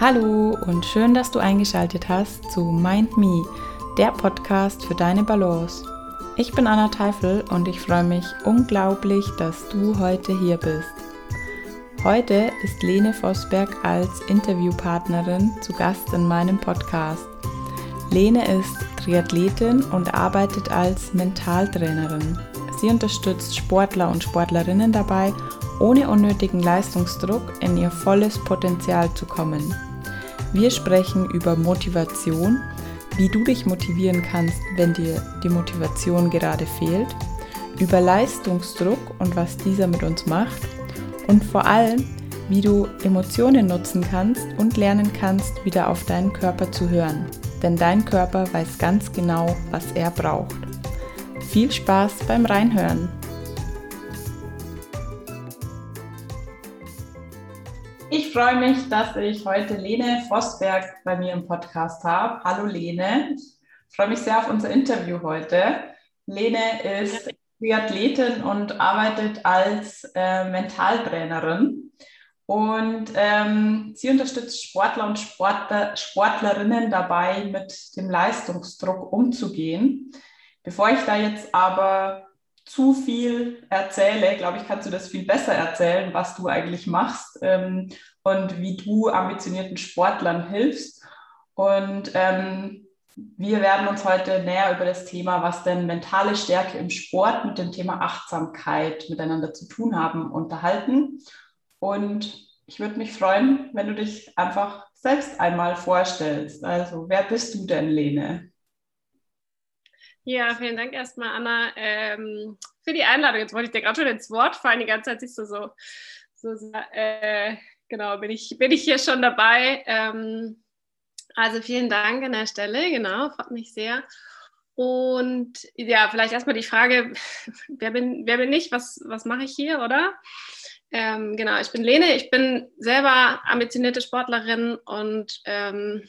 Hallo und schön, dass du eingeschaltet hast zu Mind Me, der Podcast für deine Balance. Ich bin Anna Teifel und ich freue mich unglaublich, dass du heute hier bist. Heute ist Lene Vosberg als Interviewpartnerin zu Gast in meinem Podcast. Lene ist Triathletin und arbeitet als Mentaltrainerin. Sie unterstützt Sportler und Sportlerinnen dabei, ohne unnötigen Leistungsdruck in ihr volles Potenzial zu kommen. Wir sprechen über Motivation, wie du dich motivieren kannst, wenn dir die Motivation gerade fehlt, über Leistungsdruck und was dieser mit uns macht und vor allem, wie du Emotionen nutzen kannst und lernen kannst, wieder auf deinen Körper zu hören. Denn dein Körper weiß ganz genau, was er braucht. Viel Spaß beim Reinhören! Ich freue mich, dass ich heute Lene Vosberg bei mir im Podcast habe. Hallo Lene, ich freue mich sehr auf unser Interview heute. Lene ist Triathletin und arbeitet als äh, Mentaltrainerin. Und ähm, sie unterstützt Sportler und Sportler, Sportlerinnen dabei, mit dem Leistungsdruck umzugehen. Bevor ich da jetzt aber zu viel erzähle, glaube ich, kannst du das viel besser erzählen, was du eigentlich machst ähm, und wie du ambitionierten Sportlern hilfst. Und ähm, wir werden uns heute näher über das Thema, was denn mentale Stärke im Sport mit dem Thema Achtsamkeit miteinander zu tun haben, unterhalten. Und ich würde mich freuen, wenn du dich einfach selbst einmal vorstellst. Also, wer bist du denn, Lene? Ja, vielen Dank erstmal, Anna, ähm, für die Einladung. Jetzt wollte ich dir gerade schon ins Wort fallen, die ganze Zeit sich so, so, so äh, genau, bin ich, bin ich hier schon dabei. Ähm, also vielen Dank an der Stelle, genau, freut mich sehr. Und ja, vielleicht erstmal die Frage, wer bin, wer bin ich, was, was mache ich hier, oder? Ähm, genau, ich bin Lene, ich bin selber ambitionierte Sportlerin und ähm,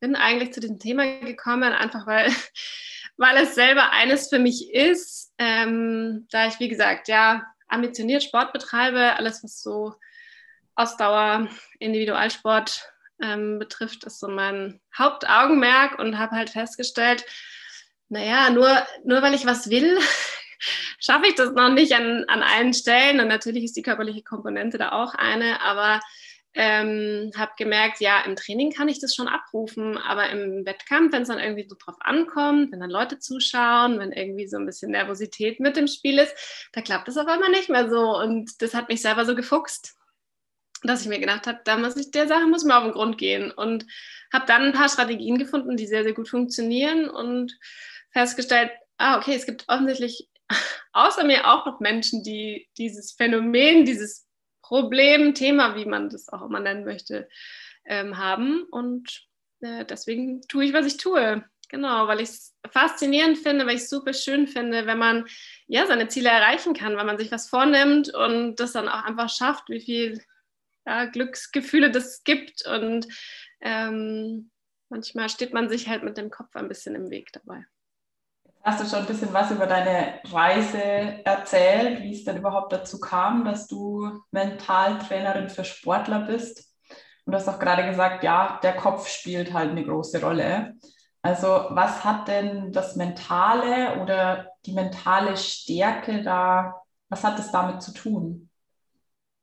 bin eigentlich zu diesem Thema gekommen, einfach weil weil es selber eines für mich ist, ähm, da ich, wie gesagt, ja, ambitioniert Sport betreibe, alles, was so Ausdauer, Individualsport ähm, betrifft, ist so mein Hauptaugenmerk und habe halt festgestellt, naja, nur, nur weil ich was will, schaffe ich das noch nicht an, an allen Stellen. Und natürlich ist die körperliche Komponente da auch eine, aber ähm, habe gemerkt, ja, im Training kann ich das schon abrufen, aber im Wettkampf, wenn es dann irgendwie so drauf ankommt, wenn dann Leute zuschauen, wenn irgendwie so ein bisschen Nervosität mit im Spiel ist, da klappt es auf einmal nicht mehr so. Und das hat mich selber so gefuchst, dass ich mir gedacht habe, da muss ich der Sache muss mir auf den Grund gehen und habe dann ein paar Strategien gefunden, die sehr, sehr gut funktionieren und festgestellt, ah, okay, es gibt offensichtlich außer mir auch noch Menschen, die dieses Phänomen, dieses Problem, Thema, wie man das auch immer nennen möchte, ähm, haben. Und äh, deswegen tue ich, was ich tue. Genau, weil ich es faszinierend finde, weil ich es super schön finde, wenn man ja seine Ziele erreichen kann, wenn man sich was vornimmt und das dann auch einfach schafft, wie viel ja, Glücksgefühle das gibt. Und ähm, manchmal steht man sich halt mit dem Kopf ein bisschen im Weg dabei. Hast du schon ein bisschen was über deine Reise erzählt, wie es denn überhaupt dazu kam, dass du Mentaltrainerin für Sportler bist? Und du hast auch gerade gesagt, ja, der Kopf spielt halt eine große Rolle. Also was hat denn das Mentale oder die mentale Stärke da, was hat es damit zu tun?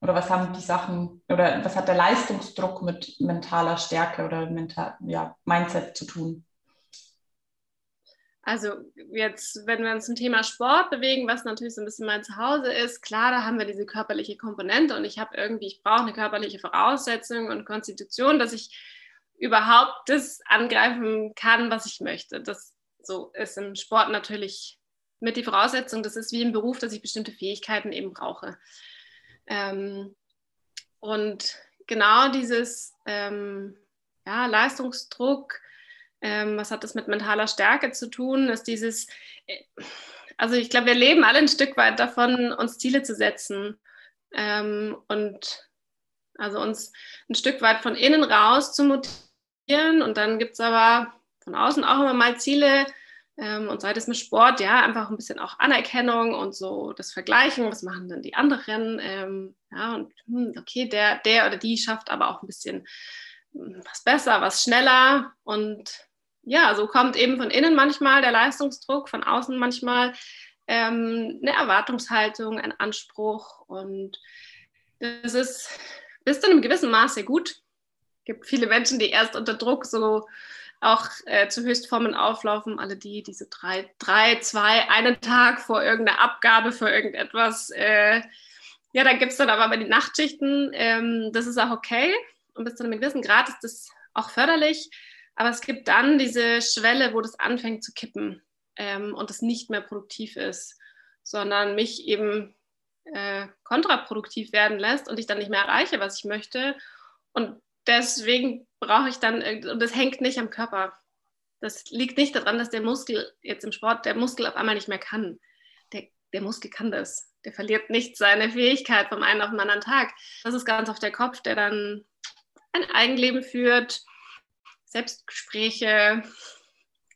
Oder was haben die Sachen, oder was hat der Leistungsdruck mit mentaler Stärke oder mental, ja, Mindset zu tun? Also jetzt, wenn wir uns zum Thema Sport bewegen, was natürlich so ein bisschen mein Zuhause ist, klar, da haben wir diese körperliche Komponente und ich habe irgendwie, ich brauche eine körperliche Voraussetzung und Konstitution, dass ich überhaupt das angreifen kann, was ich möchte. Das so ist im Sport natürlich mit die Voraussetzung. Das ist wie im Beruf, dass ich bestimmte Fähigkeiten eben brauche. Ähm, und genau dieses ähm, ja, Leistungsdruck, ähm, was hat das mit mentaler Stärke zu tun? Ist dieses, äh, also ich glaube, wir leben alle ein Stück weit davon, uns Ziele zu setzen ähm, und also uns ein Stück weit von innen raus zu motivieren. Und dann gibt es aber von außen auch immer mal Ziele. Ähm, und sei das mit Sport, ja, einfach ein bisschen auch Anerkennung und so das Vergleichen, was machen denn die anderen? Ähm, ja, und hm, okay, der, der oder die schafft aber auch ein bisschen was besser, was schneller. Und ja, so kommt eben von innen manchmal der Leistungsdruck, von außen manchmal ähm, eine Erwartungshaltung, ein Anspruch. Und das ist bis zu einem gewissen Maße gut. Es gibt viele Menschen, die erst unter Druck so auch äh, zu Höchstformen auflaufen. Alle die, diese drei, drei, zwei, einen Tag vor irgendeiner Abgabe für irgendetwas. Äh, ja, da gibt es dann aber die Nachtschichten. Ähm, das ist auch okay. Und bis zu einem gewissen Grad ist das auch förderlich. Aber es gibt dann diese Schwelle, wo das anfängt zu kippen ähm, und es nicht mehr produktiv ist, sondern mich eben äh, kontraproduktiv werden lässt und ich dann nicht mehr erreiche, was ich möchte. Und deswegen brauche ich dann, und das hängt nicht am Körper. Das liegt nicht daran, dass der Muskel jetzt im Sport, der Muskel auf einmal nicht mehr kann. Der, der Muskel kann das. Der verliert nicht seine Fähigkeit vom einen auf den anderen Tag. Das ist ganz oft der Kopf, der dann ein Eigenleben führt, Selbstgespräche,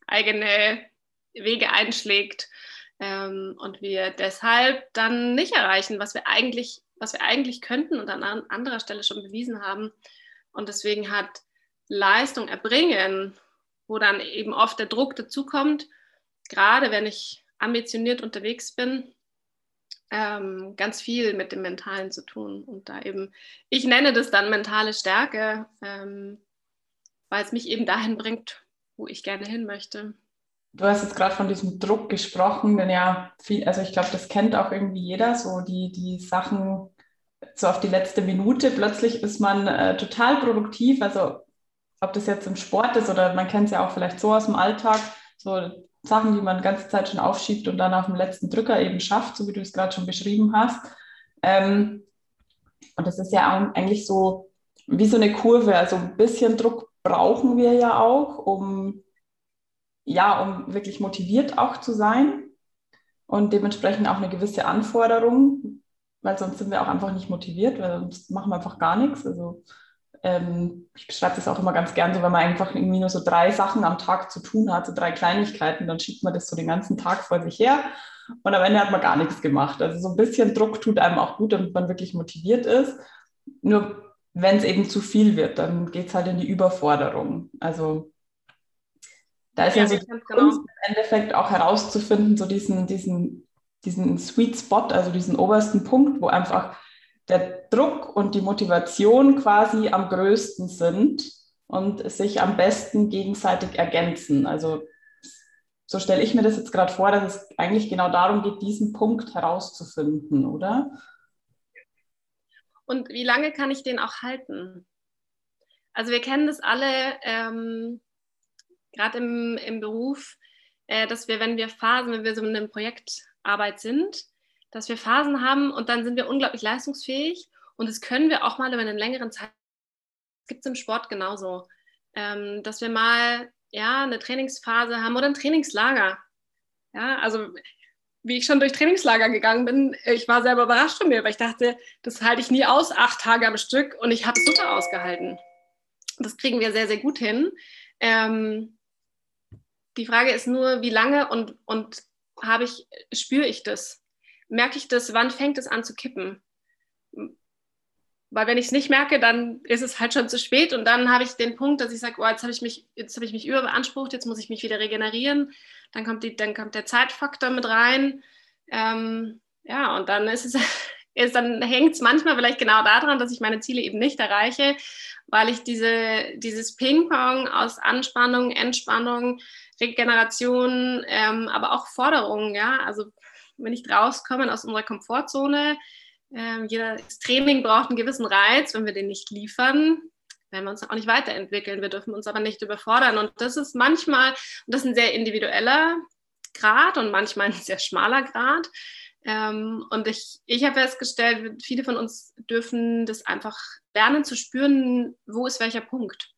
eigene Wege einschlägt ähm, und wir deshalb dann nicht erreichen, was wir eigentlich, was wir eigentlich könnten und an anderer Stelle schon bewiesen haben. Und deswegen hat Leistung erbringen, wo dann eben oft der Druck dazukommt, gerade wenn ich ambitioniert unterwegs bin, ähm, ganz viel mit dem Mentalen zu tun. Und da eben, ich nenne das dann mentale Stärke, ähm, weil es mich eben dahin bringt, wo ich gerne hin möchte. Du hast jetzt gerade von diesem Druck gesprochen, denn ja, viel, also ich glaube, das kennt auch irgendwie jeder, so die, die Sachen so auf die letzte Minute. Plötzlich ist man äh, total produktiv, also ob das jetzt im Sport ist oder man kennt es ja auch vielleicht so aus dem Alltag, so Sachen, die man die ganze Zeit schon aufschiebt und dann auf dem letzten Drücker eben schafft, so wie du es gerade schon beschrieben hast. Ähm, und das ist ja eigentlich so wie so eine Kurve, also ein bisschen Druck brauchen wir ja auch, um ja, um wirklich motiviert auch zu sein und dementsprechend auch eine gewisse Anforderung, weil sonst sind wir auch einfach nicht motiviert, weil sonst machen wir einfach gar nichts. Also ähm, ich beschreibe das auch immer ganz gern so, wenn man einfach irgendwie nur so drei Sachen am Tag zu tun hat, so drei Kleinigkeiten, dann schiebt man das so den ganzen Tag vor sich her und am Ende hat man gar nichts gemacht. Also so ein bisschen Druck tut einem auch gut, damit man wirklich motiviert ist. Nur wenn es eben zu viel wird, dann geht es halt in die Überforderung. Also da ist ja, ja so genau. im Endeffekt auch herauszufinden, so diesen, diesen, diesen Sweet Spot, also diesen obersten Punkt, wo einfach der Druck und die Motivation quasi am größten sind und sich am besten gegenseitig ergänzen. Also so stelle ich mir das jetzt gerade vor, dass es eigentlich genau darum geht, diesen Punkt herauszufinden, oder? Und wie lange kann ich den auch halten? Also wir kennen das alle, ähm, gerade im, im Beruf, äh, dass wir, wenn wir Phasen, wenn wir so in einer Projektarbeit sind, dass wir Phasen haben und dann sind wir unglaublich leistungsfähig und das können wir auch mal über einen längeren Zeit. Das gibt es im Sport genauso, ähm, dass wir mal ja eine Trainingsphase haben oder ein Trainingslager. Ja, also wie ich schon durch Trainingslager gegangen bin, ich war selber überrascht von mir, weil ich dachte, das halte ich nie aus, acht Tage am Stück und ich habe es super ausgehalten. Das kriegen wir sehr, sehr gut hin. Ähm, die Frage ist nur, wie lange und, und habe ich, spüre ich das? Merke ich das, wann fängt es an zu kippen? Weil wenn ich es nicht merke, dann ist es halt schon zu spät und dann habe ich den Punkt, dass ich sage, oh, jetzt habe ich mich, jetzt habe ich mich überbeansprucht, jetzt muss ich mich wieder regenerieren. Dann kommt, die, dann kommt der Zeitfaktor mit rein. Ähm, ja, und dann ist es, ist, dann hängt es manchmal vielleicht genau daran, dass ich meine Ziele eben nicht erreiche, weil ich diese, dieses Ping-Pong aus Anspannung, Entspannung, Regeneration, ähm, aber auch Forderungen, ja, also wenn ich rauskomme aus unserer Komfortzone, ähm, jedes Training braucht einen gewissen Reiz, wenn wir den nicht liefern, werden wir uns auch nicht weiterentwickeln. Wir dürfen uns aber nicht überfordern. Und das ist manchmal, und das ist ein sehr individueller Grad und manchmal ein sehr schmaler Grad. Ähm, und ich, ich habe festgestellt, viele von uns dürfen das einfach lernen zu spüren, wo ist welcher Punkt.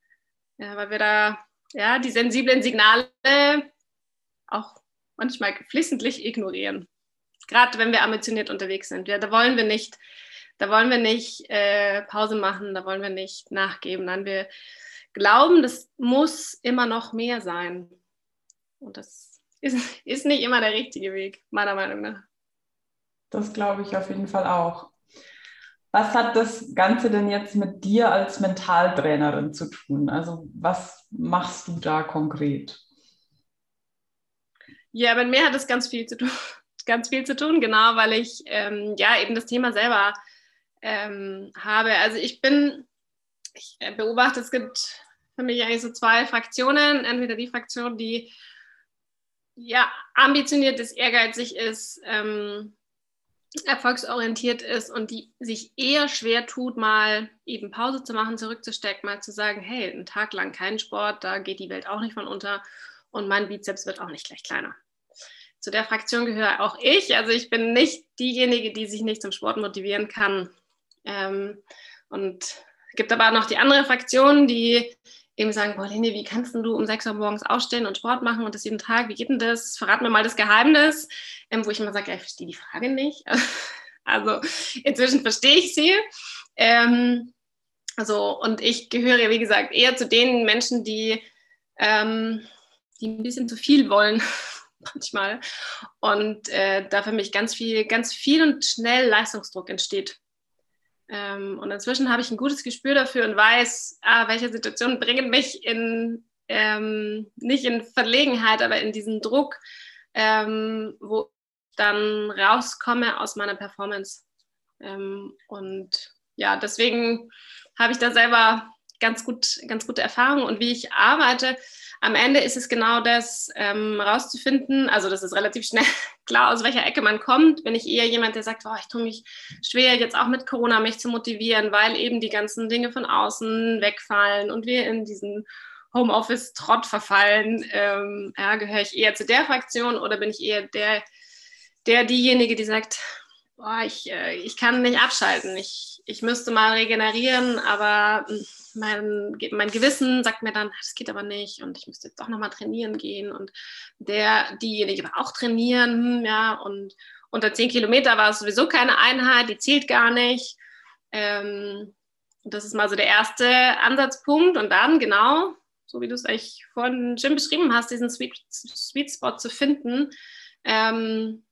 Ja, weil wir da ja, die sensiblen Signale auch manchmal geflissentlich ignorieren. Gerade wenn wir ambitioniert unterwegs sind. Ja, da wollen wir nicht, da wollen wir nicht äh, Pause machen, da wollen wir nicht nachgeben. Nein, wir glauben, das muss immer noch mehr sein. Und das ist, ist nicht immer der richtige Weg, meiner Meinung nach. Das glaube ich auf jeden Fall auch. was hat das Ganze denn jetzt mit dir als Mentaltrainerin zu tun? Also was machst du da konkret? Ja, mit mir hat es ganz viel zu tun, ganz viel zu tun, genau, weil ich ähm, ja eben das Thema selber ähm, habe. Also ich bin, ich äh, beobachte, es gibt für mich eigentlich so zwei Fraktionen. Entweder die Fraktion, die ja ambitioniert ist, ehrgeizig ist, ähm, erfolgsorientiert ist und die sich eher schwer tut, mal eben Pause zu machen, zurückzustecken, mal zu sagen, hey, einen Tag lang kein Sport, da geht die Welt auch nicht von unter und mein Bizeps wird auch nicht gleich kleiner. Zu der Fraktion gehöre auch ich. Also ich bin nicht diejenige, die sich nicht zum Sport motivieren kann. Ähm, und es gibt aber noch die andere Fraktion, die eben sagen, boah, Lene, wie kannst du um 6 Uhr morgens aufstehen und Sport machen und das jeden Tag? Wie geht denn das? Verrat mir mal das Geheimnis, ähm, wo ich immer sage, ich verstehe die Frage nicht. also inzwischen verstehe ich sie. Ähm, also, und ich gehöre, wie gesagt, eher zu den Menschen, die, ähm, die ein bisschen zu viel wollen manchmal und äh, da für mich ganz viel, ganz viel und schnell Leistungsdruck entsteht. Ähm, und inzwischen habe ich ein gutes Gespür dafür und weiß, ah, welche Situationen bringen mich in, ähm, nicht in Verlegenheit, aber in diesen Druck, ähm, wo ich dann rauskomme aus meiner Performance. Ähm, und ja, deswegen habe ich da selber ganz, gut, ganz gute Erfahrungen und wie ich arbeite, am Ende ist es genau das ähm, rauszufinden. Also das ist relativ schnell klar, aus welcher Ecke man kommt. Bin ich eher jemand, der sagt, oh, ich tue mich schwer, jetzt auch mit Corona mich zu motivieren, weil eben die ganzen Dinge von außen wegfallen und wir in diesen Homeoffice-Trott verfallen. Ähm, ja, gehöre ich eher zu der Fraktion oder bin ich eher der, der diejenige, die sagt, boah, ich, äh, ich kann nicht abschalten. Ich, ich müsste mal regenerieren, aber hm, mein, mein Gewissen sagt mir dann, das geht aber nicht und ich müsste jetzt doch nochmal trainieren gehen und der, diejenige war auch trainieren, hm, ja, und unter 10 Kilometer war es sowieso keine Einheit, die zählt gar nicht. Ähm, das ist mal so der erste Ansatzpunkt und dann genau, so wie du es eigentlich vorhin Jim beschrieben hast, diesen Sweet, Sweet Spot zu finden. Ähm,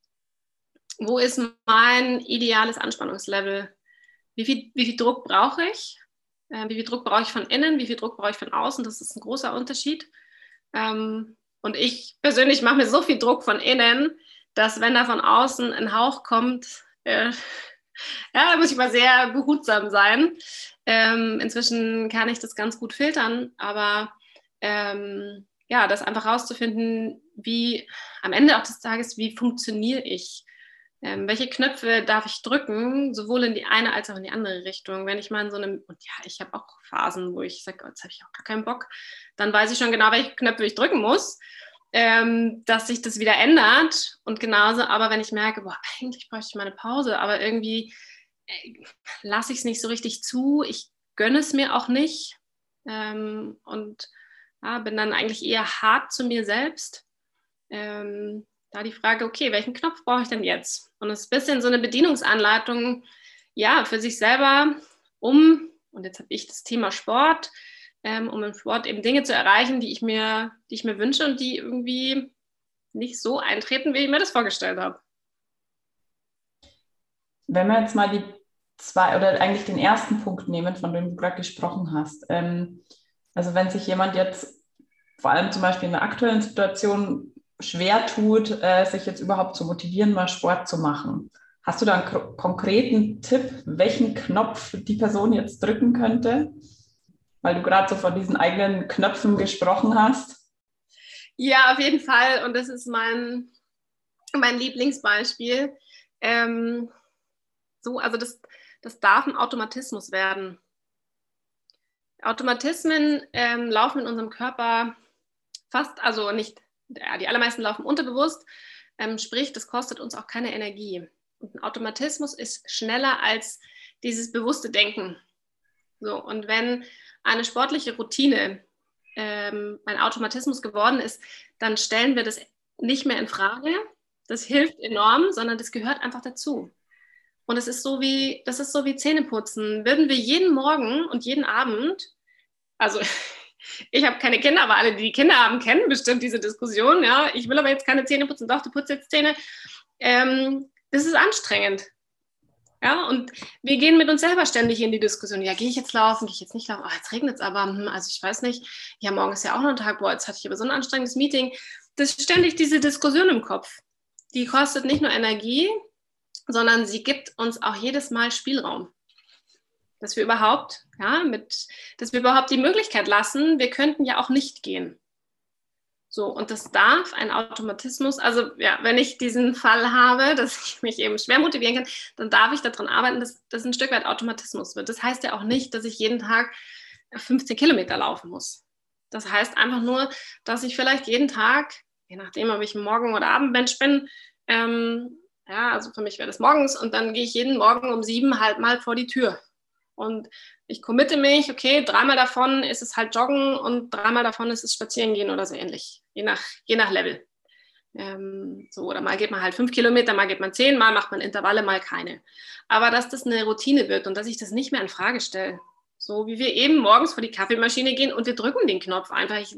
wo ist mein ideales Anspannungslevel? Wie viel, wie viel Druck brauche ich? Äh, wie viel Druck brauche ich von innen? Wie viel Druck brauche ich von außen? Das ist ein großer Unterschied. Ähm, und ich persönlich mache mir so viel Druck von innen, dass wenn da von außen ein Hauch kommt, äh, ja, da muss ich mal sehr behutsam sein. Ähm, inzwischen kann ich das ganz gut filtern, aber ähm, ja, das einfach rauszufinden, wie am Ende auch des Tages, wie funktioniere ich? Ähm, welche Knöpfe darf ich drücken, sowohl in die eine als auch in die andere Richtung. Wenn ich mal in so einem, und ja, ich habe auch Phasen, wo ich sage, oh, jetzt habe ich auch gar keinen Bock, dann weiß ich schon genau, welche Knöpfe ich drücken muss, ähm, dass sich das wieder ändert. Und genauso, aber wenn ich merke, boah, eigentlich bräuchte ich mal eine Pause, aber irgendwie äh, lasse ich es nicht so richtig zu, ich gönne es mir auch nicht ähm, und ja, bin dann eigentlich eher hart zu mir selbst. Ähm, da die Frage, okay, welchen Knopf brauche ich denn jetzt? Und es ist ein bisschen so eine Bedienungsanleitung, ja, für sich selber, um, und jetzt habe ich das Thema Sport, ähm, um im Sport eben Dinge zu erreichen, die ich mir, die ich mir wünsche und die irgendwie nicht so eintreten, wie ich mir das vorgestellt habe. Wenn wir jetzt mal die zwei oder eigentlich den ersten Punkt nehmen, von dem du gerade gesprochen hast. Ähm, also wenn sich jemand jetzt vor allem zum Beispiel in der aktuellen Situation schwer tut, äh, sich jetzt überhaupt zu motivieren, mal Sport zu machen. Hast du da einen konkreten Tipp, welchen Knopf die Person jetzt drücken könnte? Weil du gerade so von diesen eigenen Knöpfen gesprochen hast. Ja, auf jeden Fall. Und das ist mein, mein Lieblingsbeispiel. Ähm, so, also das, das darf ein Automatismus werden. Automatismen ähm, laufen in unserem Körper fast, also nicht ja, die allermeisten laufen unterbewusst, ähm, sprich, das kostet uns auch keine Energie. Und ein Automatismus ist schneller als dieses bewusste Denken. So, und wenn eine sportliche Routine ähm, ein Automatismus geworden ist, dann stellen wir das nicht mehr in Frage. Das hilft enorm, sondern das gehört einfach dazu. Und es ist so wie, das ist so wie Zähneputzen. Würden wir jeden Morgen und jeden Abend, also ich habe keine Kinder, aber alle, die Kinder haben, kennen bestimmt diese Diskussion. Ja, ich will aber jetzt keine Zähne putzen, doch, du putzt jetzt Zähne. Ähm, das ist anstrengend. Ja, und wir gehen mit uns selber ständig in die Diskussion. Ja, gehe ich jetzt laufen, gehe ich jetzt nicht laufen? Oh, jetzt regnet es aber. Hm, also ich weiß nicht. Ja, morgen ist ja auch noch ein Tag. Boah, jetzt hatte ich aber so ein anstrengendes Meeting. Das ist ständig diese Diskussion im Kopf. Die kostet nicht nur Energie, sondern sie gibt uns auch jedes Mal Spielraum. Dass wir überhaupt, ja, mit, dass wir überhaupt die Möglichkeit lassen, wir könnten ja auch nicht gehen. So, und das darf ein Automatismus, also ja, wenn ich diesen Fall habe, dass ich mich eben schwer motivieren kann, dann darf ich daran arbeiten, dass das ein Stück weit Automatismus wird. Das heißt ja auch nicht, dass ich jeden Tag 15 Kilometer laufen muss. Das heißt einfach nur, dass ich vielleicht jeden Tag, je nachdem, ob ich Morgen- oder Abendmensch bin, ähm, ja, also für mich wäre das morgens und dann gehe ich jeden Morgen um sieben halt mal vor die Tür. Und ich committe mich, okay, dreimal davon ist es halt Joggen und dreimal davon ist es Spazierengehen oder so ähnlich, je nach, je nach Level. Ähm, so, oder mal geht man halt fünf Kilometer, mal geht man zehn, mal macht man Intervalle, mal keine. Aber dass das eine Routine wird und dass ich das nicht mehr in Frage stelle. So wie wir eben morgens vor die Kaffeemaschine gehen und wir drücken den Knopf einfach. Ich,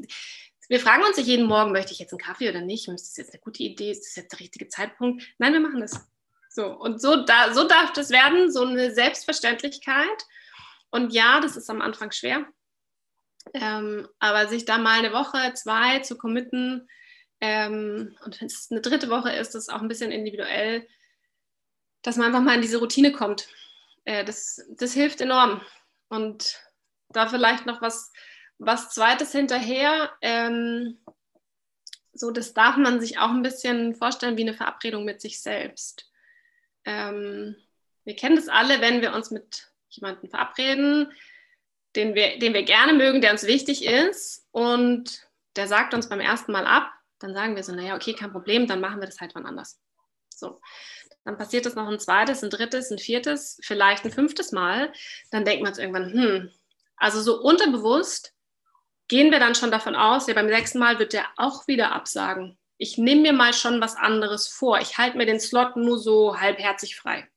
wir fragen uns nicht jeden Morgen, möchte ich jetzt einen Kaffee oder nicht? Ist das jetzt eine gute Idee? Ist das jetzt der richtige Zeitpunkt? Nein, wir machen das. So, und so, da, so darf das werden, so eine Selbstverständlichkeit. Und ja, das ist am Anfang schwer. Ähm, aber sich da mal eine Woche, zwei zu committen, ähm, und wenn es eine dritte Woche ist, das ist auch ein bisschen individuell, dass man einfach mal in diese Routine kommt. Äh, das, das hilft enorm. Und da vielleicht noch was, was Zweites hinterher. Ähm, so, das darf man sich auch ein bisschen vorstellen wie eine Verabredung mit sich selbst. Ähm, wir kennen das alle, wenn wir uns mit jemanden verabreden, den wir, den wir gerne mögen, der uns wichtig ist und der sagt uns beim ersten Mal ab, dann sagen wir so, naja, okay, kein Problem, dann machen wir das halt wann anders. So. Dann passiert das noch ein zweites, ein drittes, ein viertes, vielleicht ein fünftes Mal. Dann denkt man uns irgendwann, hm, also so unterbewusst gehen wir dann schon davon aus, ja, beim sechsten Mal wird der auch wieder absagen. Ich nehme mir mal schon was anderes vor. Ich halte mir den Slot nur so halbherzig frei.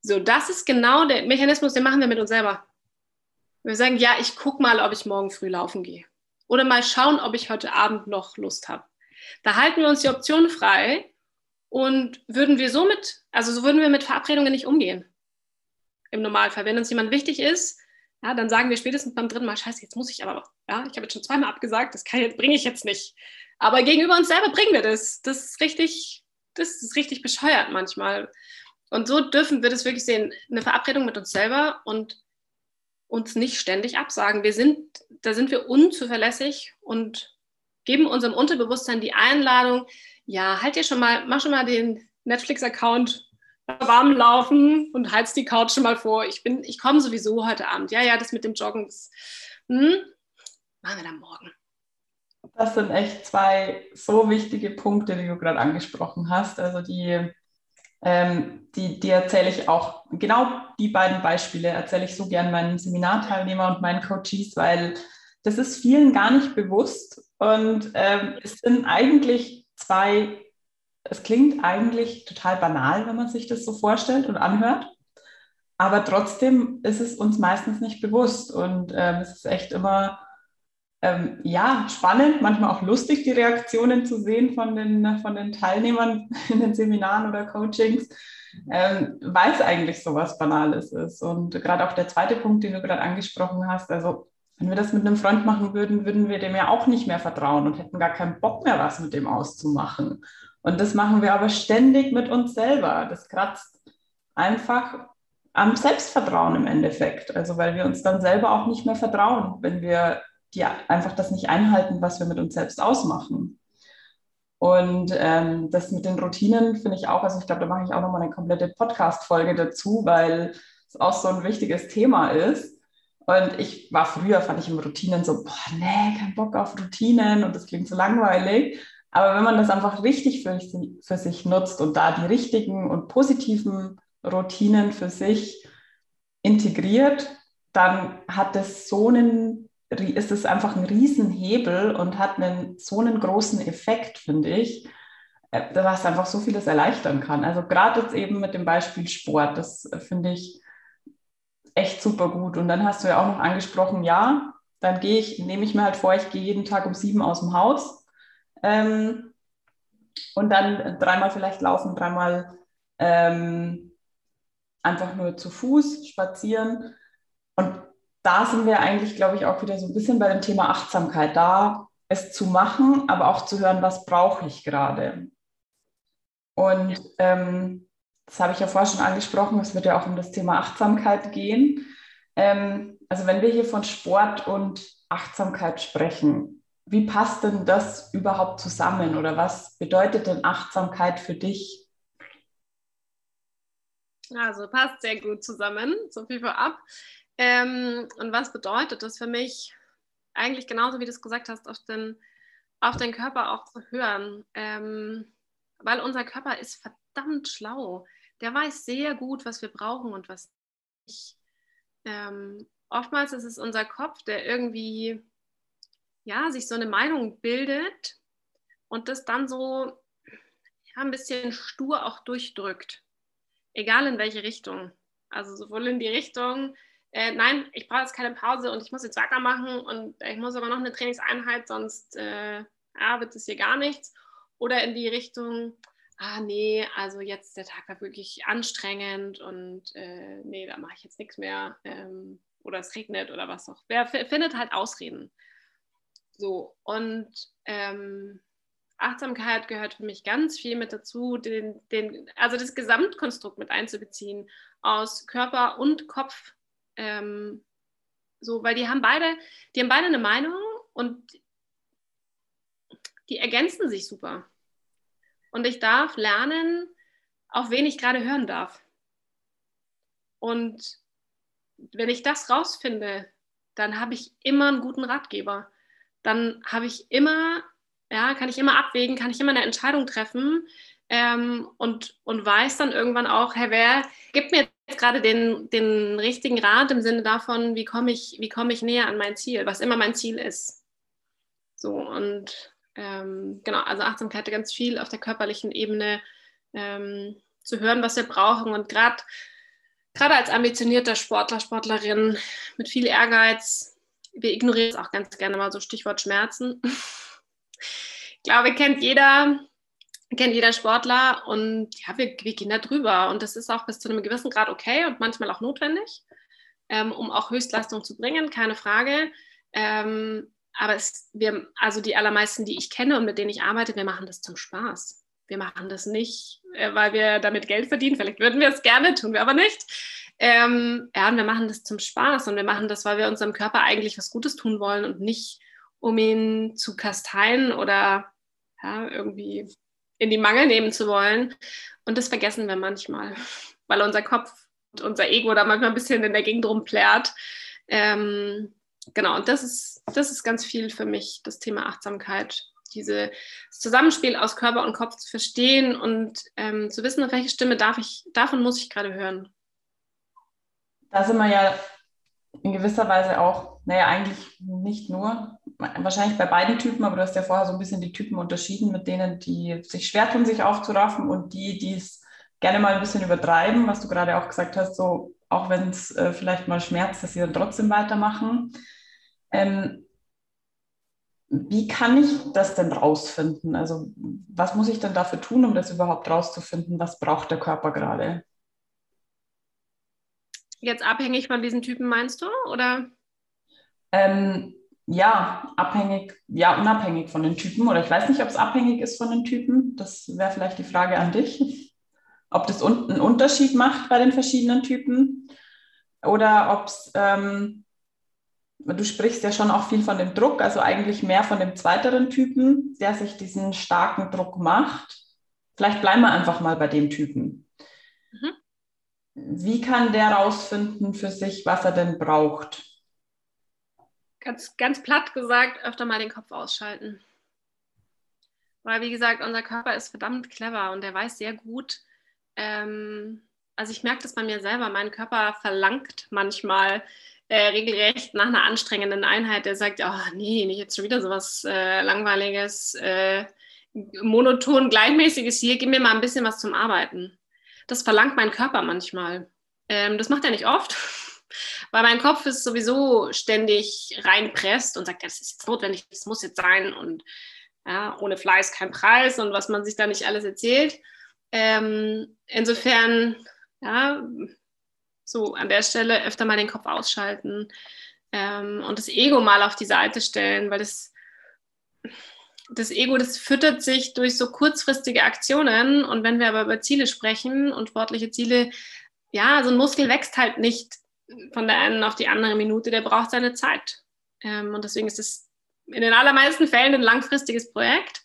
So, das ist genau der Mechanismus, den machen wir mit uns selber. Wir sagen, ja, ich gucke mal, ob ich morgen früh laufen gehe. Oder mal schauen, ob ich heute Abend noch Lust habe. Da halten wir uns die Option frei und würden wir somit, also so würden wir mit Verabredungen nicht umgehen. Im Normalfall. Wenn uns jemand wichtig ist, ja, dann sagen wir spätestens beim dritten Mal, scheiße, jetzt muss ich aber, ja, ich habe jetzt schon zweimal abgesagt, das bringe ich jetzt nicht. Aber gegenüber uns selber bringen wir das. Das ist richtig, das ist richtig bescheuert manchmal. Und so dürfen wir das wirklich sehen. Eine Verabredung mit uns selber und uns nicht ständig absagen. Wir sind, da sind wir unzuverlässig und geben unserem Unterbewusstsein die Einladung, ja, halt dir schon mal, mach schon mal den Netflix-Account warm laufen und heiz die Couch schon mal vor. Ich bin, ich komme sowieso heute Abend. Ja, ja, das mit dem Joggen, das, hm, machen wir dann morgen. Das sind echt zwei so wichtige Punkte, die du gerade angesprochen hast. Also die ähm, die, die erzähle ich auch, genau die beiden Beispiele erzähle ich so gern meinen Seminarteilnehmern und meinen Coaches, weil das ist vielen gar nicht bewusst. Und ähm, es sind eigentlich zwei, es klingt eigentlich total banal, wenn man sich das so vorstellt und anhört. Aber trotzdem ist es uns meistens nicht bewusst. Und ähm, es ist echt immer ähm, ja, spannend, manchmal auch lustig, die Reaktionen zu sehen von den, von den Teilnehmern in den Seminaren oder Coachings, ähm, weil es eigentlich so was Banales ist. Und gerade auch der zweite Punkt, den du gerade angesprochen hast, also wenn wir das mit einem Freund machen würden, würden wir dem ja auch nicht mehr vertrauen und hätten gar keinen Bock mehr, was mit dem auszumachen. Und das machen wir aber ständig mit uns selber. Das kratzt einfach am Selbstvertrauen im Endeffekt. Also weil wir uns dann selber auch nicht mehr vertrauen, wenn wir die einfach das nicht einhalten, was wir mit uns selbst ausmachen. Und ähm, das mit den Routinen finde ich auch, also ich glaube, da mache ich auch nochmal eine komplette Podcast-Folge dazu, weil es auch so ein wichtiges Thema ist. Und ich war früher, fand ich im Routinen so, boah, nee, kein Bock auf Routinen und das klingt so langweilig. Aber wenn man das einfach richtig für, für sich nutzt und da die richtigen und positiven Routinen für sich integriert, dann hat es so einen ist es einfach ein Riesenhebel und hat einen, so einen großen Effekt, finde ich, äh, was einfach so vieles erleichtern kann. Also gerade jetzt eben mit dem Beispiel Sport, das äh, finde ich echt super gut. Und dann hast du ja auch noch angesprochen, ja, dann gehe ich, nehme ich mir halt vor, ich gehe jeden Tag um sieben aus dem Haus ähm, und dann dreimal vielleicht laufen, dreimal ähm, einfach nur zu Fuß spazieren. Und da sind wir eigentlich, glaube ich, auch wieder so ein bisschen bei dem Thema Achtsamkeit. Da es zu machen, aber auch zu hören, was brauche ich gerade. Und ähm, das habe ich ja vorher schon angesprochen, es wird ja auch um das Thema Achtsamkeit gehen. Ähm, also wenn wir hier von Sport und Achtsamkeit sprechen, wie passt denn das überhaupt zusammen oder was bedeutet denn Achtsamkeit für dich? Also passt sehr gut zusammen, so viel vorab. Ähm, und was bedeutet das für mich? Eigentlich genauso wie du es gesagt hast, auf den, auf den Körper auch zu hören. Ähm, weil unser Körper ist verdammt schlau. Der weiß sehr gut, was wir brauchen und was nicht. Ähm, oftmals ist es unser Kopf, der irgendwie ja, sich so eine Meinung bildet und das dann so ja, ein bisschen stur auch durchdrückt. Egal in welche Richtung. Also sowohl in die Richtung, äh, nein, ich brauche jetzt keine Pause und ich muss jetzt weitermachen und ich muss aber noch eine Trainingseinheit, sonst äh, ja, wird es hier gar nichts. Oder in die Richtung, ah nee, also jetzt der Tag war wirklich anstrengend und äh, nee, da mache ich jetzt nichts mehr. Ähm, oder es regnet oder was auch. Wer findet halt Ausreden. So, und ähm, Achtsamkeit gehört für mich ganz viel mit dazu, den, den, also das Gesamtkonstrukt mit einzubeziehen aus Körper und Kopf. Ähm, so, weil die haben beide, die haben beide eine Meinung und die ergänzen sich super. Und ich darf lernen, auf wen ich gerade hören darf. Und wenn ich das rausfinde, dann habe ich immer einen guten Ratgeber. Dann habe ich immer, ja, kann ich immer abwägen, kann ich immer eine Entscheidung treffen ähm, und, und weiß dann irgendwann auch, hey, wer gibt mir jetzt gerade den, den richtigen Rat im Sinne davon, wie komme ich, wie ich näher an mein Ziel, was immer mein Ziel ist. So und ähm, genau, also Achtsamkeit ganz viel auf der körperlichen Ebene ähm, zu hören, was wir brauchen. Und gerade als ambitionierter Sportler, Sportlerin mit viel Ehrgeiz, wir ignorieren es auch ganz gerne mal so Stichwort Schmerzen. ich glaube, kennt jeder, kennt jeder Sportler und ja, wir, wir gehen da drüber. Und das ist auch bis zu einem gewissen Grad okay und manchmal auch notwendig, ähm, um auch Höchstleistung zu bringen, keine Frage. Ähm, aber es, wir, also die allermeisten, die ich kenne und mit denen ich arbeite, wir machen das zum Spaß. Wir machen das nicht, äh, weil wir damit Geld verdienen. Vielleicht würden wir es gerne, tun wir aber nicht. Ähm, ja, und wir machen das zum Spaß und wir machen das, weil wir unserem Körper eigentlich was Gutes tun wollen und nicht, um ihn zu kasteien oder ja, irgendwie in die Mangel nehmen zu wollen. Und das vergessen wir manchmal, weil unser Kopf und unser Ego da manchmal ein bisschen in der Gegend rumplärt. Ähm, genau, und das ist, das ist ganz viel für mich, das Thema Achtsamkeit. Dieses Zusammenspiel aus Körper und Kopf zu verstehen und ähm, zu wissen, auf welche Stimme darf ich, davon muss ich gerade hören. Da sind wir ja in gewisser Weise auch, naja, eigentlich nicht nur, wahrscheinlich bei beiden Typen, aber du hast ja vorher so ein bisschen die Typen unterschieden mit denen, die sich schwer tun, sich aufzuraffen und die, die es gerne mal ein bisschen übertreiben, was du gerade auch gesagt hast, so auch wenn es äh, vielleicht mal schmerzt, dass sie dann trotzdem weitermachen. Ähm, wie kann ich das denn rausfinden? Also was muss ich denn dafür tun, um das überhaupt rauszufinden? Was braucht der Körper gerade? Jetzt abhängig von diesen Typen meinst du, oder? Ähm, ja, abhängig, ja, unabhängig von den Typen. Oder ich weiß nicht, ob es abhängig ist von den Typen. Das wäre vielleicht die Frage an dich. Ob das einen Unterschied macht bei den verschiedenen Typen oder ob es ähm, du sprichst ja schon auch viel von dem Druck, also eigentlich mehr von dem zweiteren Typen, der sich diesen starken Druck macht. Vielleicht bleiben wir einfach mal bei dem Typen. Mhm. Wie kann der rausfinden für sich, was er denn braucht? Ganz, ganz platt gesagt, öfter mal den Kopf ausschalten. Weil, wie gesagt, unser Körper ist verdammt clever und der weiß sehr gut, ähm, also ich merke das bei mir selber, mein Körper verlangt manchmal äh, regelrecht nach einer anstrengenden Einheit, der sagt, oh nee, nicht jetzt schon wieder sowas äh, langweiliges, äh, monoton, gleichmäßiges hier, gib mir mal ein bisschen was zum Arbeiten. Das verlangt mein Körper manchmal. Ähm, das macht er nicht oft, weil mein Kopf ist sowieso ständig reinpresst und sagt, das ist jetzt notwendig, das muss jetzt sein und ja, ohne Fleiß kein Preis und was man sich da nicht alles erzählt. Ähm, insofern ja, So an der Stelle öfter mal den Kopf ausschalten ähm, und das Ego mal auf die Seite stellen, weil das, das Ego, das füttert sich durch so kurzfristige Aktionen. Und wenn wir aber über Ziele sprechen und sportliche Ziele, ja, so ein Muskel wächst halt nicht von der einen auf die andere Minute, der braucht seine Zeit. Ähm, und deswegen ist es in den allermeisten Fällen ein langfristiges Projekt.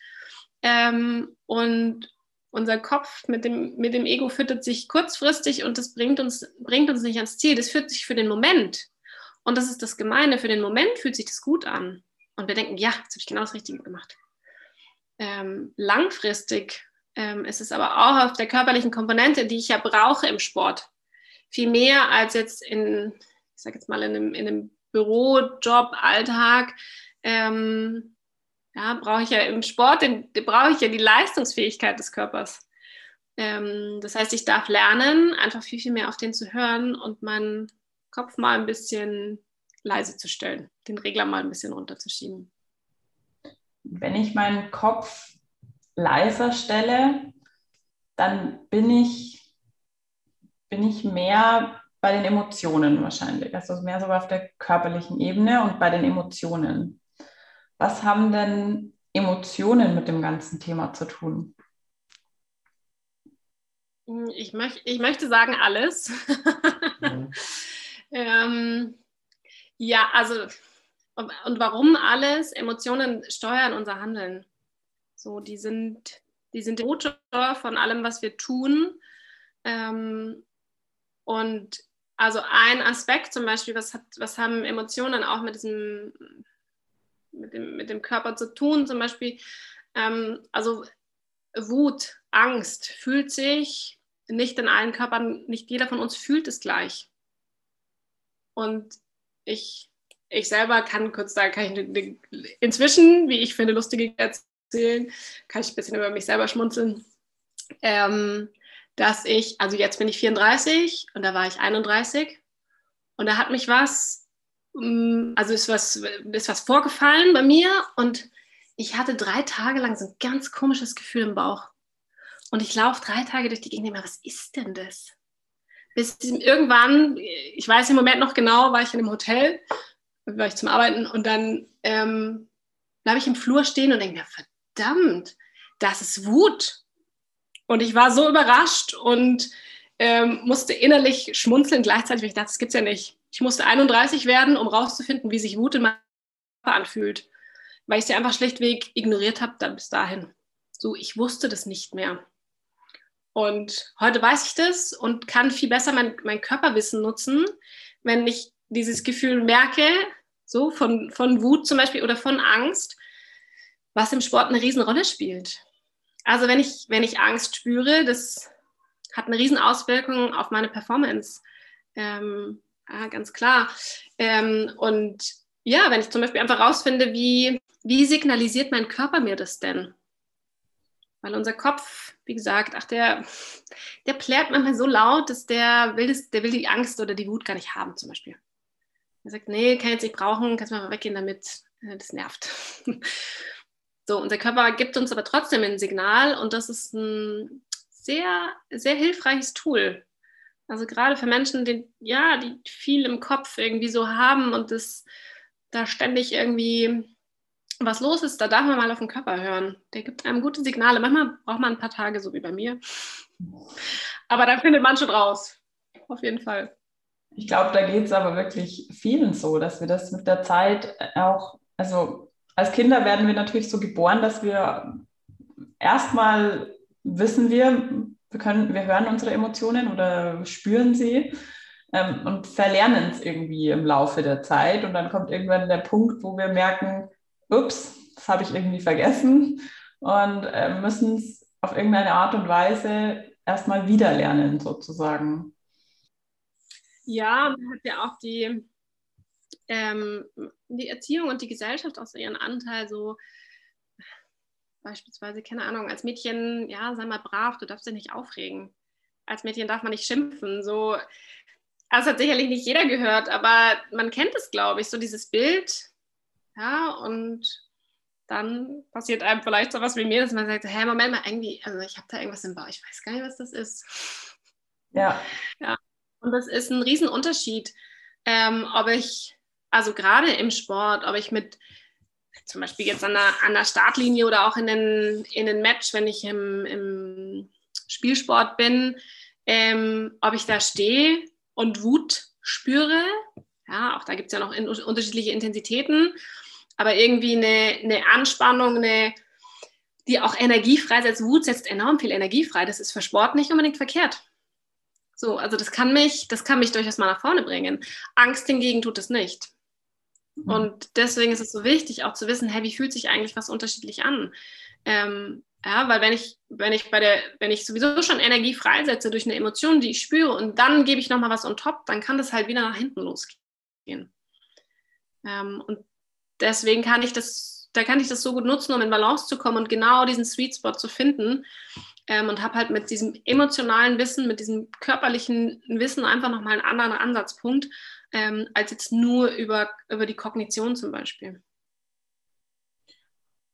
Ähm, und unser Kopf mit dem, mit dem Ego füttert sich kurzfristig und das bringt uns, bringt uns nicht ans Ziel. Das führt sich für den Moment. Und das ist das Gemeine. Für den Moment fühlt sich das gut an. Und wir denken, ja, jetzt habe ich genau das Richtige gemacht. Ähm, langfristig ähm, ist es aber auch auf der körperlichen Komponente, die ich ja brauche im Sport. Viel mehr als jetzt in, ich sage jetzt mal, in einem, in einem Bürojob, Alltag. Ähm, ja, brauche ich ja im Sport, brauche ich ja die Leistungsfähigkeit des Körpers. Ähm, das heißt, ich darf lernen, einfach viel, viel mehr auf den zu hören und meinen Kopf mal ein bisschen leise zu stellen, den Regler mal ein bisschen runterzuschieben. Wenn ich meinen Kopf leiser stelle, dann bin ich, bin ich mehr bei den Emotionen wahrscheinlich, also mehr sogar auf der körperlichen Ebene und bei den Emotionen. Was haben denn Emotionen mit dem ganzen Thema zu tun? Ich, möch, ich möchte sagen alles. Mhm. ähm, ja, also und warum alles? Emotionen steuern unser Handeln. So, die sind, die sind der Motor von allem, was wir tun. Ähm, und also ein Aspekt zum Beispiel, was, hat, was haben Emotionen auch mit diesem, mit dem, mit dem Körper zu tun, zum Beispiel, ähm, also Wut, Angst fühlt sich nicht in allen Körpern, nicht jeder von uns fühlt es gleich. Und ich, ich selber kann kurz da, kann ich inzwischen, wie ich finde, lustige erzählen, kann ich ein bisschen über mich selber schmunzeln. Ähm, dass ich, also jetzt bin ich 34 und da war ich 31 und da hat mich was, mm, also ist was, ist was vorgefallen bei mir und ich hatte drei Tage lang so ein ganz komisches Gefühl im Bauch. Und ich laufe drei Tage durch die Gegend und denke, was ist denn das? Bis irgendwann, ich weiß im Moment noch genau, war ich in einem Hotel, war ich zum Arbeiten und dann ähm, bleibe ich im Flur stehen und denke mir, verdammt, das ist Wut. Und ich war so überrascht und ähm, musste innerlich schmunzeln gleichzeitig, weil ich dachte, das gibt es ja nicht. Ich musste 31 werden, um rauszufinden, wie sich Wut in meinem Körper anfühlt, weil ich sie einfach schlichtweg ignoriert habe dann bis dahin. So, ich wusste das nicht mehr. Und heute weiß ich das und kann viel besser mein, mein Körperwissen nutzen, wenn ich dieses Gefühl merke, so von, von Wut zum Beispiel oder von Angst, was im Sport eine Riesenrolle spielt. Also wenn ich, wenn ich Angst spüre, das hat eine Riesenauswirkung auf meine Performance. Ähm, ja, ganz klar. Ähm, und ja, wenn ich zum Beispiel einfach rausfinde, wie, wie signalisiert mein Körper mir das denn? Weil unser Kopf, wie gesagt, ach, der, der plärt manchmal so laut, dass der will, das, der will die Angst oder die Wut gar nicht haben, zum Beispiel. Er sagt, nee, kann jetzt nicht brauchen, kannst mal weggehen damit, äh, das nervt. So, unser Körper gibt uns aber trotzdem ein Signal und das ist ein sehr, sehr hilfreiches Tool. Also gerade für Menschen, die, ja, die viel im Kopf irgendwie so haben und das da ständig irgendwie was los ist, da darf man mal auf den Körper hören. Der gibt einem gute Signale. Manchmal braucht man ein paar Tage, so wie bei mir. Aber dann findet man schon raus. Auf jeden Fall. Ich glaube, da geht es aber wirklich vielen so, dass wir das mit der Zeit auch, also als Kinder werden wir natürlich so geboren, dass wir erstmal wissen wir, wir, können, wir hören unsere Emotionen oder spüren sie ähm, und verlernen es irgendwie im Laufe der Zeit. Und dann kommt irgendwann der Punkt, wo wir merken, ups, das habe ich irgendwie vergessen und äh, müssen es auf irgendeine Art und Weise erstmal wieder lernen, sozusagen. Ja, man hat ja auch die, ähm, die Erziehung und die Gesellschaft auch so ihren Anteil, so beispielsweise, keine Ahnung, als Mädchen, ja, sei mal brav, du darfst dich nicht aufregen. Als Mädchen darf man nicht schimpfen. So, das hat sicherlich nicht jeder gehört, aber man kennt es, glaube ich, so dieses Bild. Ja, und dann passiert einem vielleicht so was wie mir, dass man sagt, hey, Moment mal, irgendwie, also ich habe da irgendwas im Bauch, ich weiß gar nicht, was das ist. Ja. Ja, Und das ist ein Riesenunterschied, ähm, ob ich, also gerade im Sport, ob ich mit zum Beispiel jetzt an der, an der Startlinie oder auch in den, in den Match, wenn ich im, im Spielsport bin, ähm, ob ich da stehe und Wut spüre. Ja, auch da gibt es ja noch in, unterschiedliche Intensitäten, aber irgendwie eine, eine Anspannung, eine, die auch Energie freisetzt. Wut setzt enorm viel Energie frei. Das ist für Sport nicht unbedingt verkehrt. So, also das kann mich, das kann mich durchaus mal nach vorne bringen. Angst hingegen tut es nicht. Mhm. Und deswegen ist es so wichtig, auch zu wissen, hey, wie fühlt sich eigentlich was unterschiedlich an? Ähm, ja, weil wenn ich, wenn ich bei der, wenn ich sowieso schon Energie freisetze durch eine Emotion, die ich spüre, und dann gebe ich nochmal was on top, dann kann das halt wieder nach hinten losgehen. Ähm, und deswegen kann ich das, da kann ich das so gut nutzen, um in Balance zu kommen und genau diesen Sweet Spot zu finden. Ähm, und habe halt mit diesem emotionalen Wissen, mit diesem körperlichen Wissen einfach nochmal einen anderen Ansatzpunkt, ähm, als jetzt nur über, über die Kognition zum Beispiel.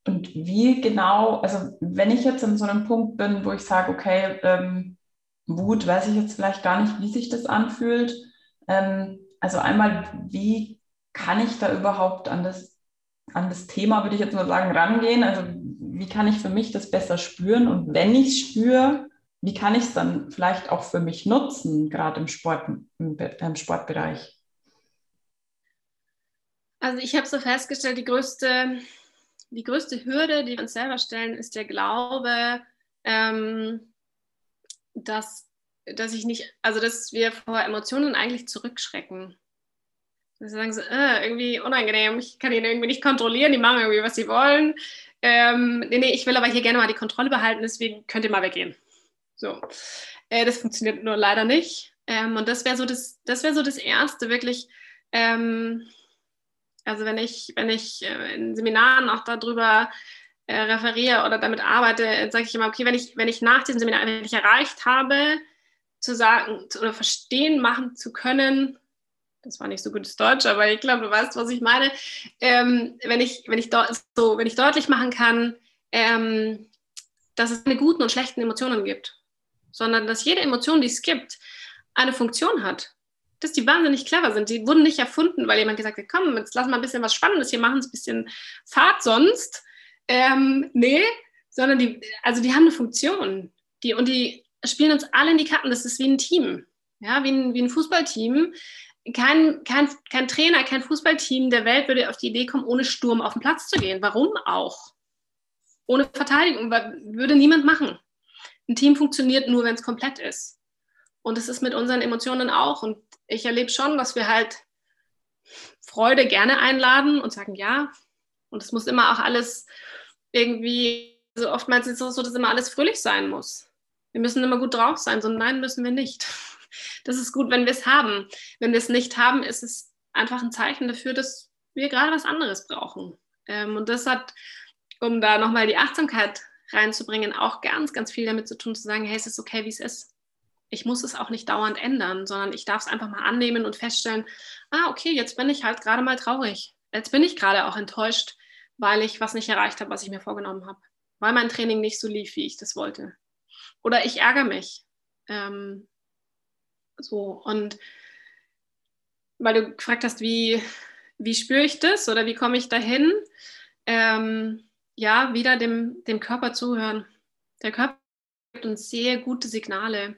Und wie genau, also wenn ich jetzt an so einem Punkt bin, wo ich sage, okay, ähm, Wut, weiß ich jetzt vielleicht gar nicht, wie sich das anfühlt. Ähm, also einmal, wie kann ich da überhaupt an das, an das Thema, würde ich jetzt mal sagen, rangehen? Also wie kann ich für mich das besser spüren? Und wenn ich es spüre, wie kann ich es dann vielleicht auch für mich nutzen, gerade im, Sport, im, im Sportbereich? Also ich habe so festgestellt, die größte, die größte Hürde, die wir uns selber stellen, ist der Glaube, ähm, dass, dass ich nicht, also dass wir vor Emotionen eigentlich zurückschrecken. Sie sagen so, äh, irgendwie unangenehm, ich kann ihn irgendwie nicht kontrollieren, die machen irgendwie, was sie wollen. Ähm, nee, nee, ich will aber hier gerne mal die Kontrolle behalten, deswegen könnt ihr mal weggehen. So. Äh, das funktioniert nur leider nicht. Ähm, und das wäre so das, das wäre so das Erste, wirklich. Ähm, also wenn ich, wenn ich äh, in Seminaren auch darüber äh, referiere oder damit arbeite, sage ich immer, okay, wenn ich, wenn ich nach diesem Seminar, wenn ich erreicht habe, zu sagen oder verstehen machen zu können, das war nicht so gutes Deutsch, aber ich glaube, du weißt, was ich meine. Ähm, wenn, ich, wenn, ich so, wenn ich deutlich machen kann, ähm, dass es keine guten und schlechten Emotionen gibt, sondern dass jede Emotion, die es gibt, eine Funktion hat. Dass die wahnsinnig clever sind. Die wurden nicht erfunden, weil jemand gesagt hat, komm, jetzt lass mal ein bisschen was Spannendes hier machen, ein bisschen Fahrt sonst. Ähm, nee, sondern die, also die haben eine Funktion. Die, und die spielen uns alle in die Karten. Das ist wie ein Team. Ja, wie ein, wie ein Fußballteam kein, kein, kein Trainer, kein Fußballteam der Welt würde auf die Idee kommen, ohne Sturm auf den Platz zu gehen. Warum auch? Ohne Verteidigung würde niemand machen. Ein Team funktioniert nur, wenn es komplett ist. Und es ist mit unseren Emotionen auch. Und ich erlebe schon, dass wir halt Freude gerne einladen und sagen, ja. Und es muss immer auch alles irgendwie, also oftmals ist es so, dass immer alles fröhlich sein muss. Wir müssen immer gut drauf sein, sondern nein, müssen wir nicht das ist gut, wenn wir es haben. Wenn wir es nicht haben, ist es einfach ein Zeichen dafür, dass wir gerade was anderes brauchen. Ähm, und das hat, um da nochmal die Achtsamkeit reinzubringen, auch ganz, ganz viel damit zu tun, zu sagen, hey, es ist okay, wie es ist. Ich muss es auch nicht dauernd ändern, sondern ich darf es einfach mal annehmen und feststellen, ah, okay, jetzt bin ich halt gerade mal traurig. Jetzt bin ich gerade auch enttäuscht, weil ich was nicht erreicht habe, was ich mir vorgenommen habe. Weil mein Training nicht so lief, wie ich das wollte. Oder ich ärgere mich. Ähm, so, und weil du gefragt hast, wie, wie spüre ich das oder wie komme ich dahin? Ähm, ja, wieder dem, dem Körper zuhören. Der Körper gibt uns sehr gute Signale,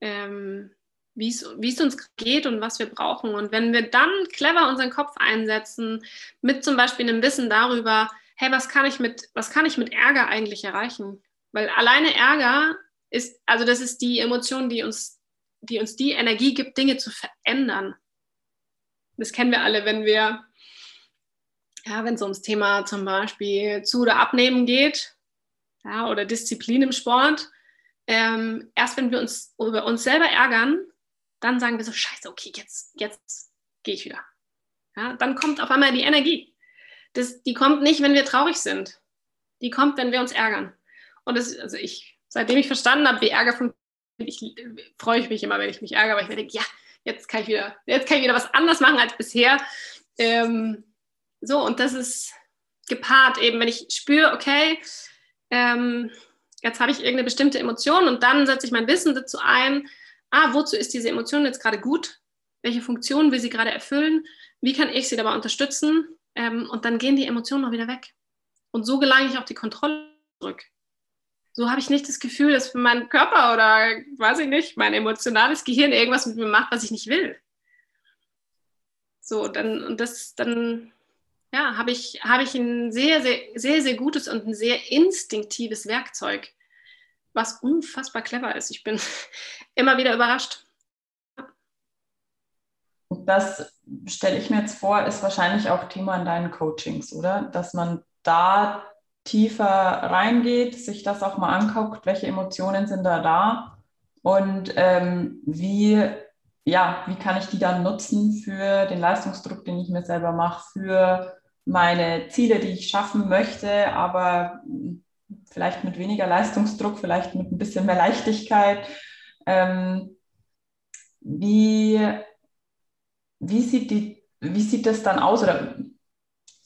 ähm, wie es uns geht und was wir brauchen. Und wenn wir dann clever unseren Kopf einsetzen, mit zum Beispiel einem Wissen darüber, hey, was kann ich mit, was kann ich mit Ärger eigentlich erreichen? Weil alleine Ärger ist, also das ist die Emotion, die uns die uns die Energie gibt, Dinge zu verändern. Das kennen wir alle, wenn wir, ja, wenn es ums Thema zum Beispiel zu oder abnehmen geht, ja, oder Disziplin im Sport. Ähm, erst wenn wir uns über uns selber ärgern, dann sagen wir so, scheiße, okay, jetzt, jetzt gehe ich wieder. Ja, dann kommt auf einmal die Energie. Das, die kommt nicht, wenn wir traurig sind. Die kommt, wenn wir uns ärgern. Und das, also ich, seitdem ich verstanden habe, wie Ärger funktioniert, ich, freue ich mich immer, wenn ich mich ärgere, weil ich mir denke, ja, jetzt kann ich wieder, jetzt kann ich wieder was anderes machen als bisher. Ähm, so, und das ist gepaart eben, wenn ich spüre, okay, ähm, jetzt habe ich irgendeine bestimmte Emotion und dann setze ich mein Wissen dazu ein, ah, wozu ist diese Emotion jetzt gerade gut? Welche Funktion will sie gerade erfüllen? Wie kann ich sie dabei unterstützen? Ähm, und dann gehen die Emotionen auch wieder weg. Und so gelange ich auch die Kontrolle zurück. So habe ich nicht das Gefühl, dass mein Körper oder weiß ich nicht, mein emotionales Gehirn irgendwas mit mir macht, was ich nicht will. So, dann, und das, dann, ja, habe ich, habe ich ein sehr, sehr, sehr, sehr gutes und ein sehr instinktives Werkzeug, was unfassbar clever ist. Ich bin immer wieder überrascht. Das stelle ich mir jetzt vor, ist wahrscheinlich auch Thema in deinen Coachings, oder? Dass man da tiefer reingeht, sich das auch mal anguckt, welche Emotionen sind da da und ähm, wie, ja, wie kann ich die dann nutzen für den Leistungsdruck, den ich mir selber mache, für meine Ziele, die ich schaffen möchte, aber vielleicht mit weniger Leistungsdruck, vielleicht mit ein bisschen mehr Leichtigkeit. Ähm, wie, wie, sieht die, wie sieht das dann aus? Oder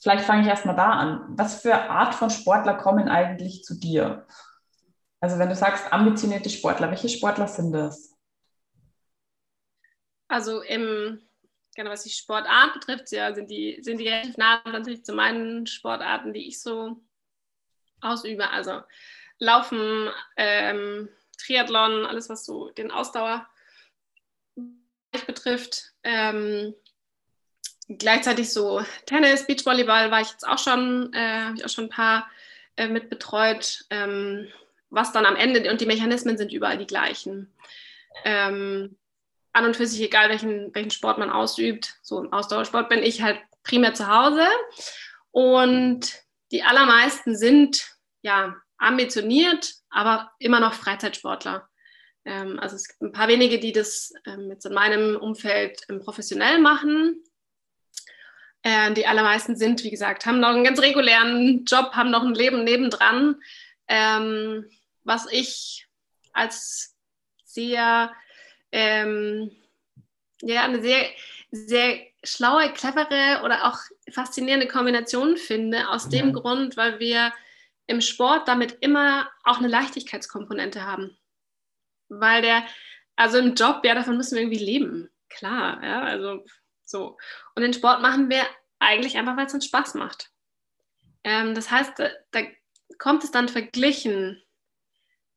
vielleicht fange ich erstmal da an. Was für Art von Sportler kommen eigentlich zu dir? Also wenn du sagst ambitionierte Sportler, welche Sportler sind das? Also im, genau, was die Sportart betrifft, ja, sind die, sind die relativ nah natürlich zu meinen Sportarten, die ich so ausübe. Also Laufen, ähm, Triathlon, alles, was so den Ausdauer betrifft. Ähm, gleichzeitig so Tennis, Beachvolleyball war ich jetzt auch schon, äh, habe ich auch schon ein paar äh, mit betreut. Ähm, was dann am Ende und die Mechanismen sind überall die gleichen. Ähm, an und für sich egal, welchen, welchen Sport man ausübt. So im Ausdauersport bin ich halt primär zu Hause. Und die allermeisten sind ja ambitioniert, aber immer noch Freizeitsportler. Ähm, also es gibt ein paar wenige, die das ähm, jetzt in meinem Umfeld ähm, professionell machen. Äh, die allermeisten sind, wie gesagt, haben noch einen ganz regulären Job, haben noch ein Leben nebendran, ähm, was ich als sehr, ähm, ja, eine sehr, sehr schlaue, clevere oder auch faszinierende Kombination finde, aus dem ja. Grund, weil wir im Sport damit immer auch eine Leichtigkeitskomponente haben. Weil der, also im Job, ja, davon müssen wir irgendwie leben. Klar, ja, also so. Und den Sport machen wir eigentlich einfach, weil es uns Spaß macht. Ähm, das heißt, da, da, kommt es dann verglichen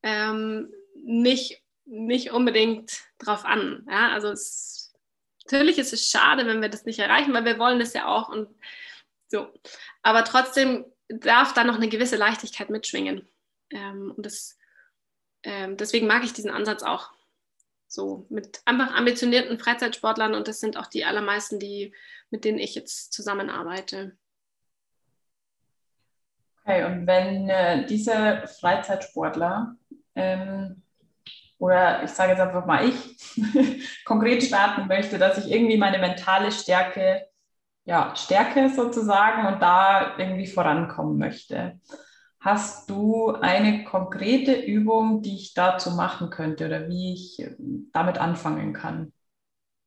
ähm, nicht, nicht unbedingt drauf an. Ja? Also es, natürlich ist es schade, wenn wir das nicht erreichen, weil wir wollen das ja auch und so. Aber trotzdem darf da noch eine gewisse Leichtigkeit mitschwingen. Ähm, und das, ähm, deswegen mag ich diesen Ansatz auch. So mit einfach ambitionierten Freizeitsportlern und das sind auch die allermeisten, die, mit denen ich jetzt zusammenarbeite. Okay, und wenn äh, diese Freizeitsportler ähm, oder ich sage jetzt einfach mal ich konkret starten möchte, dass ich irgendwie meine mentale Stärke ja, Stärke sozusagen und da irgendwie vorankommen möchte. Hast du eine konkrete Übung, die ich dazu machen könnte oder wie ich ähm, damit anfangen kann?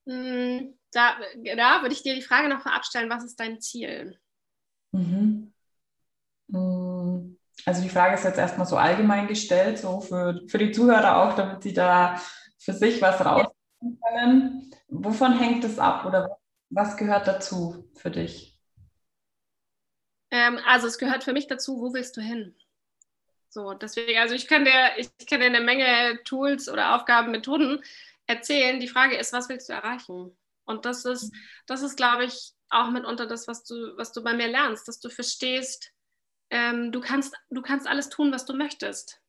Hm, da, da würde ich dir die Frage noch vorab stellen, was ist dein Ziel? Mhm. Hm, also die Frage ist jetzt erstmal so allgemein gestellt, so für, für die Zuhörer auch, damit sie da für sich was rausfinden können. Wovon hängt es ab oder was gehört dazu für dich? Ähm, also es gehört für mich dazu, wo willst du hin? So, deswegen, also ich kann dir, ich kann dir eine Menge Tools oder Aufgaben, Methoden erzählen. Die Frage ist, was willst du erreichen? Und das ist, das ist, glaube ich, auch mitunter das, was du, was du bei mir lernst, dass du verstehst, ähm, du, kannst, du kannst alles tun, was du möchtest.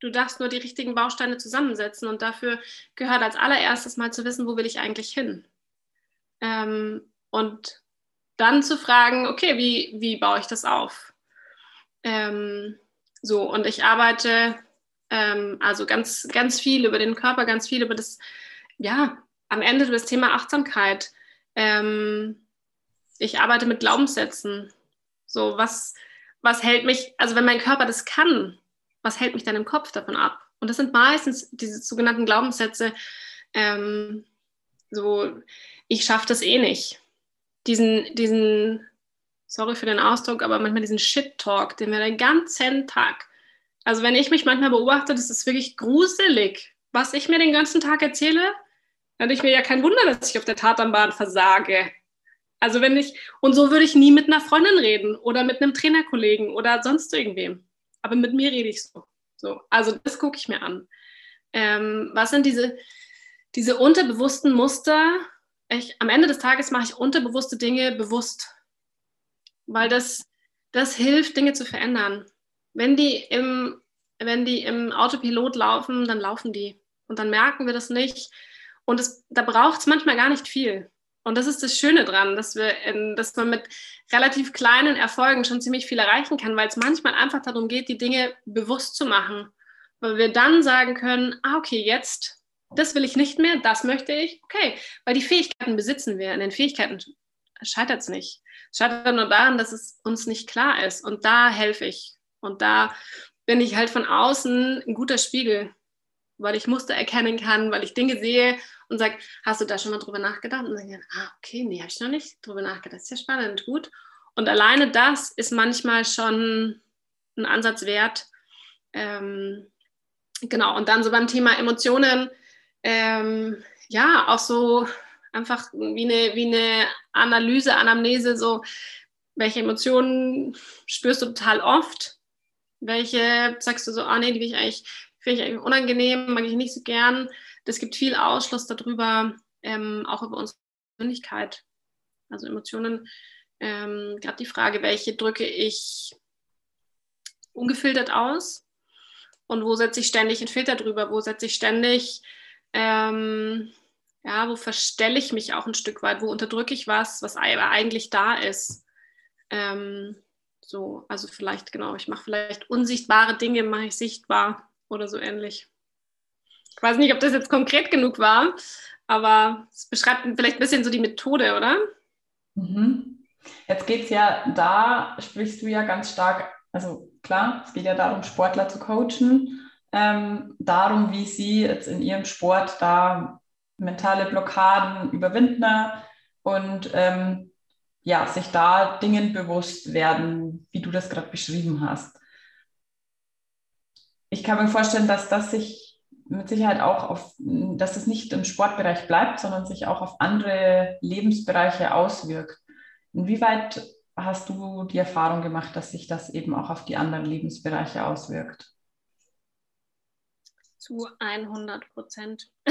Du darfst nur die richtigen Bausteine zusammensetzen und dafür gehört als allererstes mal zu wissen, wo will ich eigentlich hin? Ähm, und dann zu fragen, okay, wie, wie baue ich das auf? Ähm, so, und ich arbeite ähm, also ganz, ganz viel über den Körper, ganz viel über das, ja, am Ende über das Thema Achtsamkeit. Ähm, ich arbeite mit Glaubenssätzen. So, was, was hält mich, also wenn mein Körper das kann, was hält mich dann im Kopf davon ab? Und das sind meistens diese sogenannten Glaubenssätze, ähm, so, ich schaffe das eh nicht. Diesen, diesen, sorry für den Ausdruck, aber manchmal diesen Shit-Talk, den wir den ganzen Tag, also wenn ich mich manchmal beobachte, das ist wirklich gruselig, was ich mir den ganzen Tag erzähle, dann hätte ich mir ja kein Wunder, dass ich auf der Tatanbahn versage. Also wenn ich, und so würde ich nie mit einer Freundin reden oder mit einem Trainerkollegen oder sonst irgendwem. Aber mit mir rede ich so. so also das gucke ich mir an. Ähm, was sind diese, diese unterbewussten Muster? Ich, am Ende des Tages mache ich unterbewusste Dinge bewusst, weil das, das hilft, Dinge zu verändern. Wenn die, im, wenn die im Autopilot laufen, dann laufen die. Und dann merken wir das nicht. Und es, da braucht es manchmal gar nicht viel. Und das ist das Schöne dran, dass, wir dass man mit relativ kleinen Erfolgen schon ziemlich viel erreichen kann, weil es manchmal einfach darum geht, die Dinge bewusst zu machen. Weil wir dann sagen können, ah, okay, jetzt, das will ich nicht mehr, das möchte ich, okay. Weil die Fähigkeiten besitzen wir. In den Fähigkeiten scheitert es nicht. Es scheitert nur daran, dass es uns nicht klar ist. Und da helfe ich. Und da bin ich halt von außen ein guter Spiegel, weil ich Muster erkennen kann, weil ich Dinge sehe und sage, hast du da schon mal drüber nachgedacht? Und dann sage ich, ah, okay, nee, habe ich noch nicht drüber nachgedacht. Das ist ja spannend, gut. Und alleine das ist manchmal schon ein Ansatz wert. Ähm, genau, und dann so beim Thema Emotionen, ähm, ja, auch so einfach wie eine, wie eine Analyse, Anamnese, so, welche Emotionen spürst du total oft? Welche sagst du so, ah nee, die will ich finde ich eigentlich unangenehm, mag ich nicht so gern. Das gibt viel Ausschluss darüber, ähm, auch über unsere Persönlichkeit. Also Emotionen, ähm, gerade die Frage, welche drücke ich ungefiltert aus und wo setze ich ständig einen Filter drüber, wo setze ich ständig, ähm, ja, wo verstelle ich mich auch ein Stück weit, wo unterdrücke ich was, was eigentlich da ist. Ähm, so, also vielleicht, genau, ich mache vielleicht unsichtbare Dinge, mache ich sichtbar oder so ähnlich. Ich weiß nicht, ob das jetzt konkret genug war, aber es beschreibt vielleicht ein bisschen so die Methode, oder? Mhm. Jetzt geht es ja, da sprichst du ja ganz stark, also klar, es geht ja darum, Sportler zu coachen, ähm, darum, wie sie jetzt in ihrem Sport da mentale Blockaden überwinden und ähm, ja, sich da Dingen bewusst werden, wie du das gerade beschrieben hast. Ich kann mir vorstellen, dass das sich mit Sicherheit auch auf, dass es nicht im Sportbereich bleibt, sondern sich auch auf andere Lebensbereiche auswirkt. Inwieweit hast du die Erfahrung gemacht, dass sich das eben auch auf die anderen Lebensbereiche auswirkt? Zu 100 Prozent.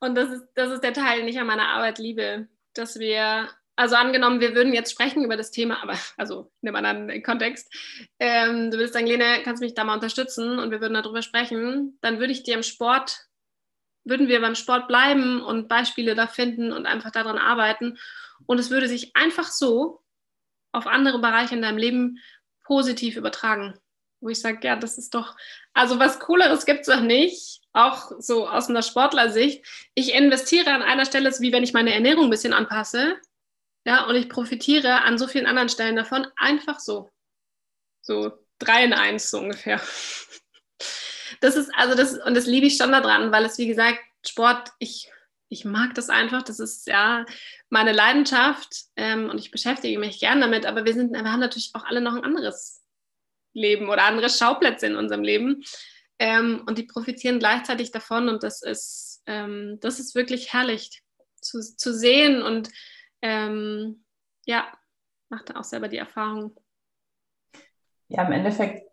Und das ist, das ist der Teil, den ich an meiner Arbeit liebe, dass wir also angenommen, wir würden jetzt sprechen über das Thema, aber also in einem anderen Kontext. Ähm, du würdest sagen, Lene, kannst du mich da mal unterstützen und wir würden darüber sprechen, dann würde ich dir im Sport, würden wir beim Sport bleiben und Beispiele da finden und einfach daran arbeiten. Und es würde sich einfach so auf andere Bereiche in deinem Leben positiv übertragen. Wo ich sage, ja, das ist doch, also was Cooleres gibt es doch nicht, auch so aus einer Sportlersicht. Ich investiere an einer Stelle, wie wenn ich meine Ernährung ein bisschen anpasse ja, und ich profitiere an so vielen anderen Stellen davon einfach so. So drei in eins so ungefähr. Das ist, also das, und das liebe ich schon daran, weil es, wie gesagt, Sport, ich, ich mag das einfach. Das ist ja meine Leidenschaft ähm, und ich beschäftige mich gern damit, aber wir, sind, wir haben natürlich auch alle noch ein anderes Leben oder andere Schauplätze in unserem Leben. Ähm, und die profitieren gleichzeitig davon und das ist, ähm, das ist wirklich herrlich zu, zu sehen und ähm, ja, machte auch selber die Erfahrung. Ja, im Endeffekt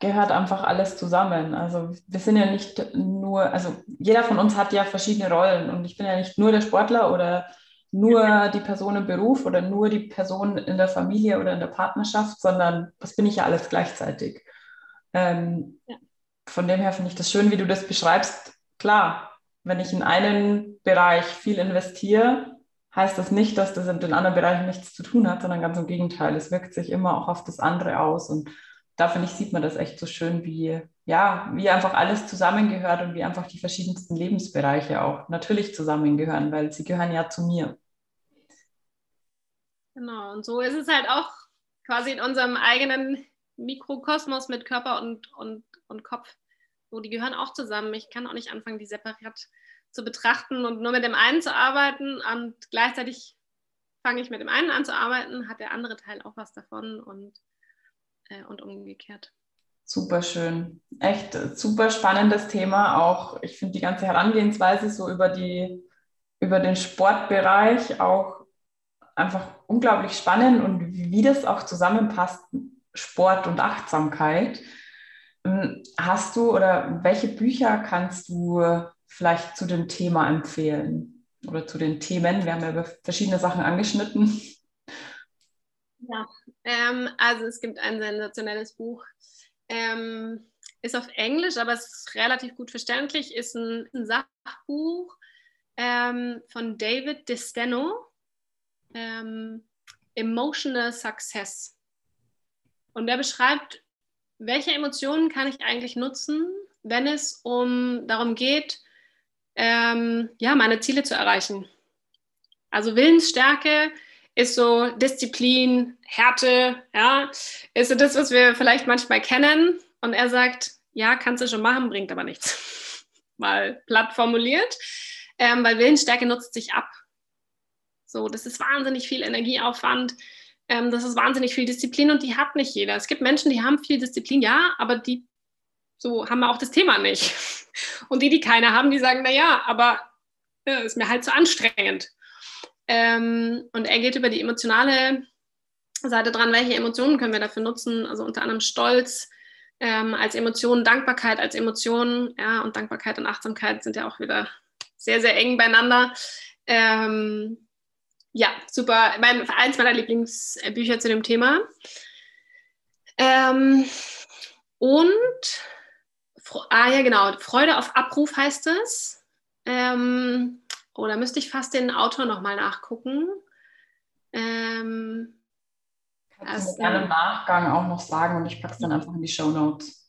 gehört einfach alles zusammen. Also wir sind ja nicht nur, also jeder von uns hat ja verschiedene Rollen und ich bin ja nicht nur der Sportler oder nur die Person im Beruf oder nur die Person in der Familie oder in der Partnerschaft, sondern das bin ich ja alles gleichzeitig. Ähm, ja. Von dem her finde ich das schön, wie du das beschreibst. Klar, wenn ich in einen Bereich viel investiere, heißt das nicht, dass das in den anderen Bereichen nichts zu tun hat, sondern ganz im Gegenteil. Es wirkt sich immer auch auf das andere aus. Und da finde ich, sieht man das echt so schön, wie, ja, wie einfach alles zusammengehört und wie einfach die verschiedensten Lebensbereiche auch natürlich zusammengehören, weil sie gehören ja zu mir. Genau, und so ist es halt auch quasi in unserem eigenen Mikrokosmos mit Körper und, und, und Kopf. So, die gehören auch zusammen. Ich kann auch nicht anfangen, die separat zu betrachten und nur mit dem einen zu arbeiten und gleichzeitig fange ich mit dem einen an zu arbeiten, hat der andere Teil auch was davon und, äh, und umgekehrt. Super schön. Echt super spannendes Thema. Auch ich finde die ganze Herangehensweise so über die über den Sportbereich auch einfach unglaublich spannend und wie das auch zusammenpasst, Sport und Achtsamkeit. Ähm, hast du oder welche Bücher kannst du vielleicht zu dem Thema empfehlen oder zu den Themen? Wir haben ja über verschiedene Sachen angeschnitten. Ja, ähm, also es gibt ein sensationelles Buch. Ähm, ist auf Englisch, aber es ist relativ gut verständlich. Ist ein, ein Sachbuch ähm, von David DeSteno, ähm, Emotional Success. Und er beschreibt, welche Emotionen kann ich eigentlich nutzen, wenn es um darum geht, ähm, ja, meine Ziele zu erreichen. Also Willensstärke ist so Disziplin, Härte, ja, ist so das, was wir vielleicht manchmal kennen. Und er sagt, ja, kannst du schon machen, bringt aber nichts. Mal platt formuliert ähm, weil Willensstärke nutzt sich ab. So, das ist wahnsinnig viel Energieaufwand, ähm, das ist wahnsinnig viel Disziplin und die hat nicht jeder. Es gibt Menschen, die haben viel Disziplin, ja, aber die so haben auch das Thema nicht. Und die, die keine haben, die sagen, naja, aber äh, ist mir halt zu anstrengend. Ähm, und er geht über die emotionale Seite dran, welche Emotionen können wir dafür nutzen, also unter anderem Stolz, ähm, als Emotion, Dankbarkeit als Emotion, ja, und Dankbarkeit und Achtsamkeit sind ja auch wieder sehr, sehr eng beieinander. Ähm, ja, super. Mein, eins meiner Lieblingsbücher zu dem Thema. Ähm, und, ah ja, genau, Freude auf Abruf heißt es. Ähm, oh, da müsste ich fast den Autor nochmal nachgucken. Ähm, Kannst du gerne im Nachgang auch noch sagen und ich packe es dann einfach in die Show Notes.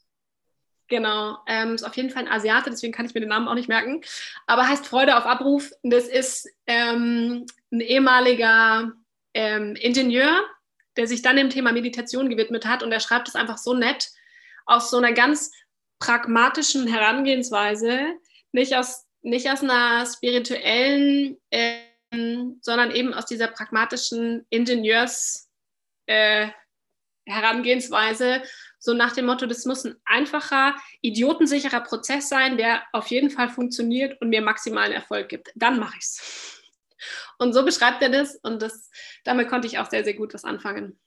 Genau, ähm, ist auf jeden Fall ein Asiate, deswegen kann ich mir den Namen auch nicht merken. Aber heißt Freude auf Abruf. Das ist ähm, ein ehemaliger ähm, Ingenieur, der sich dann dem Thema Meditation gewidmet hat und er schreibt es einfach so nett aus so einer ganz pragmatischen Herangehensweise, nicht aus, nicht aus einer spirituellen, ähm, sondern eben aus dieser pragmatischen Ingenieurs- äh, so nach dem Motto, das muss ein einfacher, idiotensicherer Prozess sein, der auf jeden Fall funktioniert und mir maximalen Erfolg gibt. Dann mache ich es. Und so beschreibt er das und das, damit konnte ich auch sehr, sehr gut was anfangen.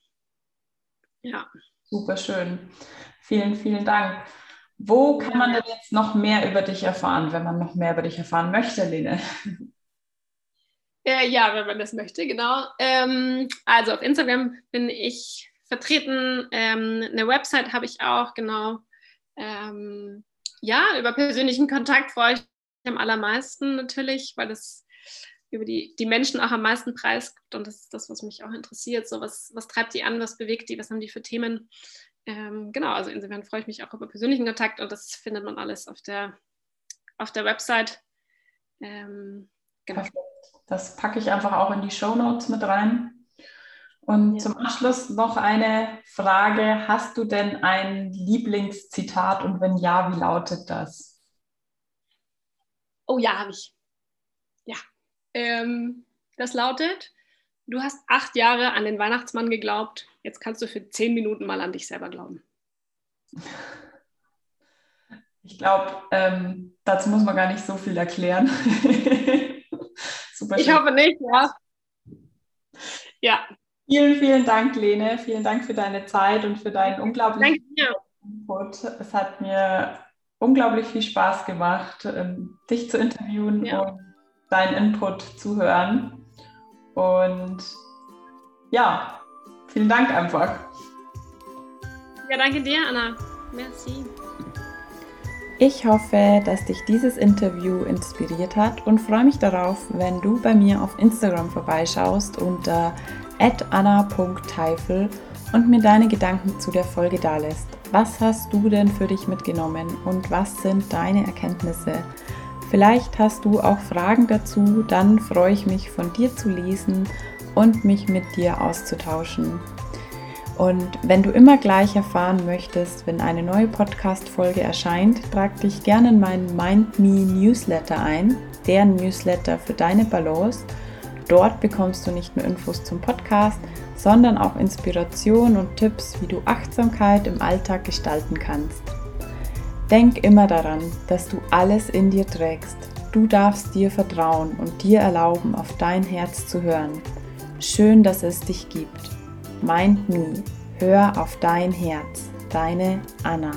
Ja. Super schön. Vielen, vielen Dank. Wo kann man denn jetzt noch mehr über dich erfahren, wenn man noch mehr über dich erfahren möchte, Lene? Äh, ja, wenn man das möchte, genau. Ähm, also auf Instagram bin ich vertreten. Ähm, eine Website habe ich auch, genau. Ähm, ja, über persönlichen Kontakt freue ich mich am allermeisten natürlich, weil das über die, die Menschen auch am meisten Preis gibt und das ist das, was mich auch interessiert. So, was, was treibt die an, was bewegt die, was haben die für Themen? Ähm, genau, also insofern freue ich mich auch über persönlichen Kontakt und das findet man alles auf der, auf der Website. Ähm, genau. Das packe ich einfach auch in die Show Notes mit rein. Und ja. zum Abschluss noch eine Frage. Hast du denn ein Lieblingszitat und wenn ja, wie lautet das? Oh ja, habe ich. Ja. Ähm, das lautet, du hast acht Jahre an den Weihnachtsmann geglaubt, jetzt kannst du für zehn Minuten mal an dich selber glauben. Ich glaube, ähm, dazu muss man gar nicht so viel erklären. Ich hoffe nicht, ja. Ja, Vielen, vielen Dank, Lene. Vielen Dank für deine Zeit und für deinen unglaublichen Input. Es hat mir unglaublich viel Spaß gemacht, ähm, dich zu interviewen ja. und deinen Input zu hören. Und ja, vielen Dank einfach. Ja, danke dir, Anna. Merci. Ich hoffe, dass dich dieses Interview inspiriert hat und freue mich darauf, wenn du bei mir auf Instagram vorbeischaust unter anna.teifel und mir deine Gedanken zu der Folge dalässt. Was hast du denn für dich mitgenommen und was sind deine Erkenntnisse? Vielleicht hast du auch Fragen dazu, dann freue ich mich von dir zu lesen und mich mit dir auszutauschen. Und wenn du immer gleich erfahren möchtest, wenn eine neue Podcast-Folge erscheint, trag dich gerne in meinen Mind Me Newsletter ein, der Newsletter für deine Balance dort bekommst du nicht nur Infos zum Podcast, sondern auch Inspiration und Tipps, wie du Achtsamkeit im Alltag gestalten kannst. Denk immer daran, dass du alles in dir trägst. Du darfst dir vertrauen und dir erlauben, auf dein Herz zu hören. Schön, dass es dich gibt. Mind Me. Hör auf dein Herz. Deine Anna.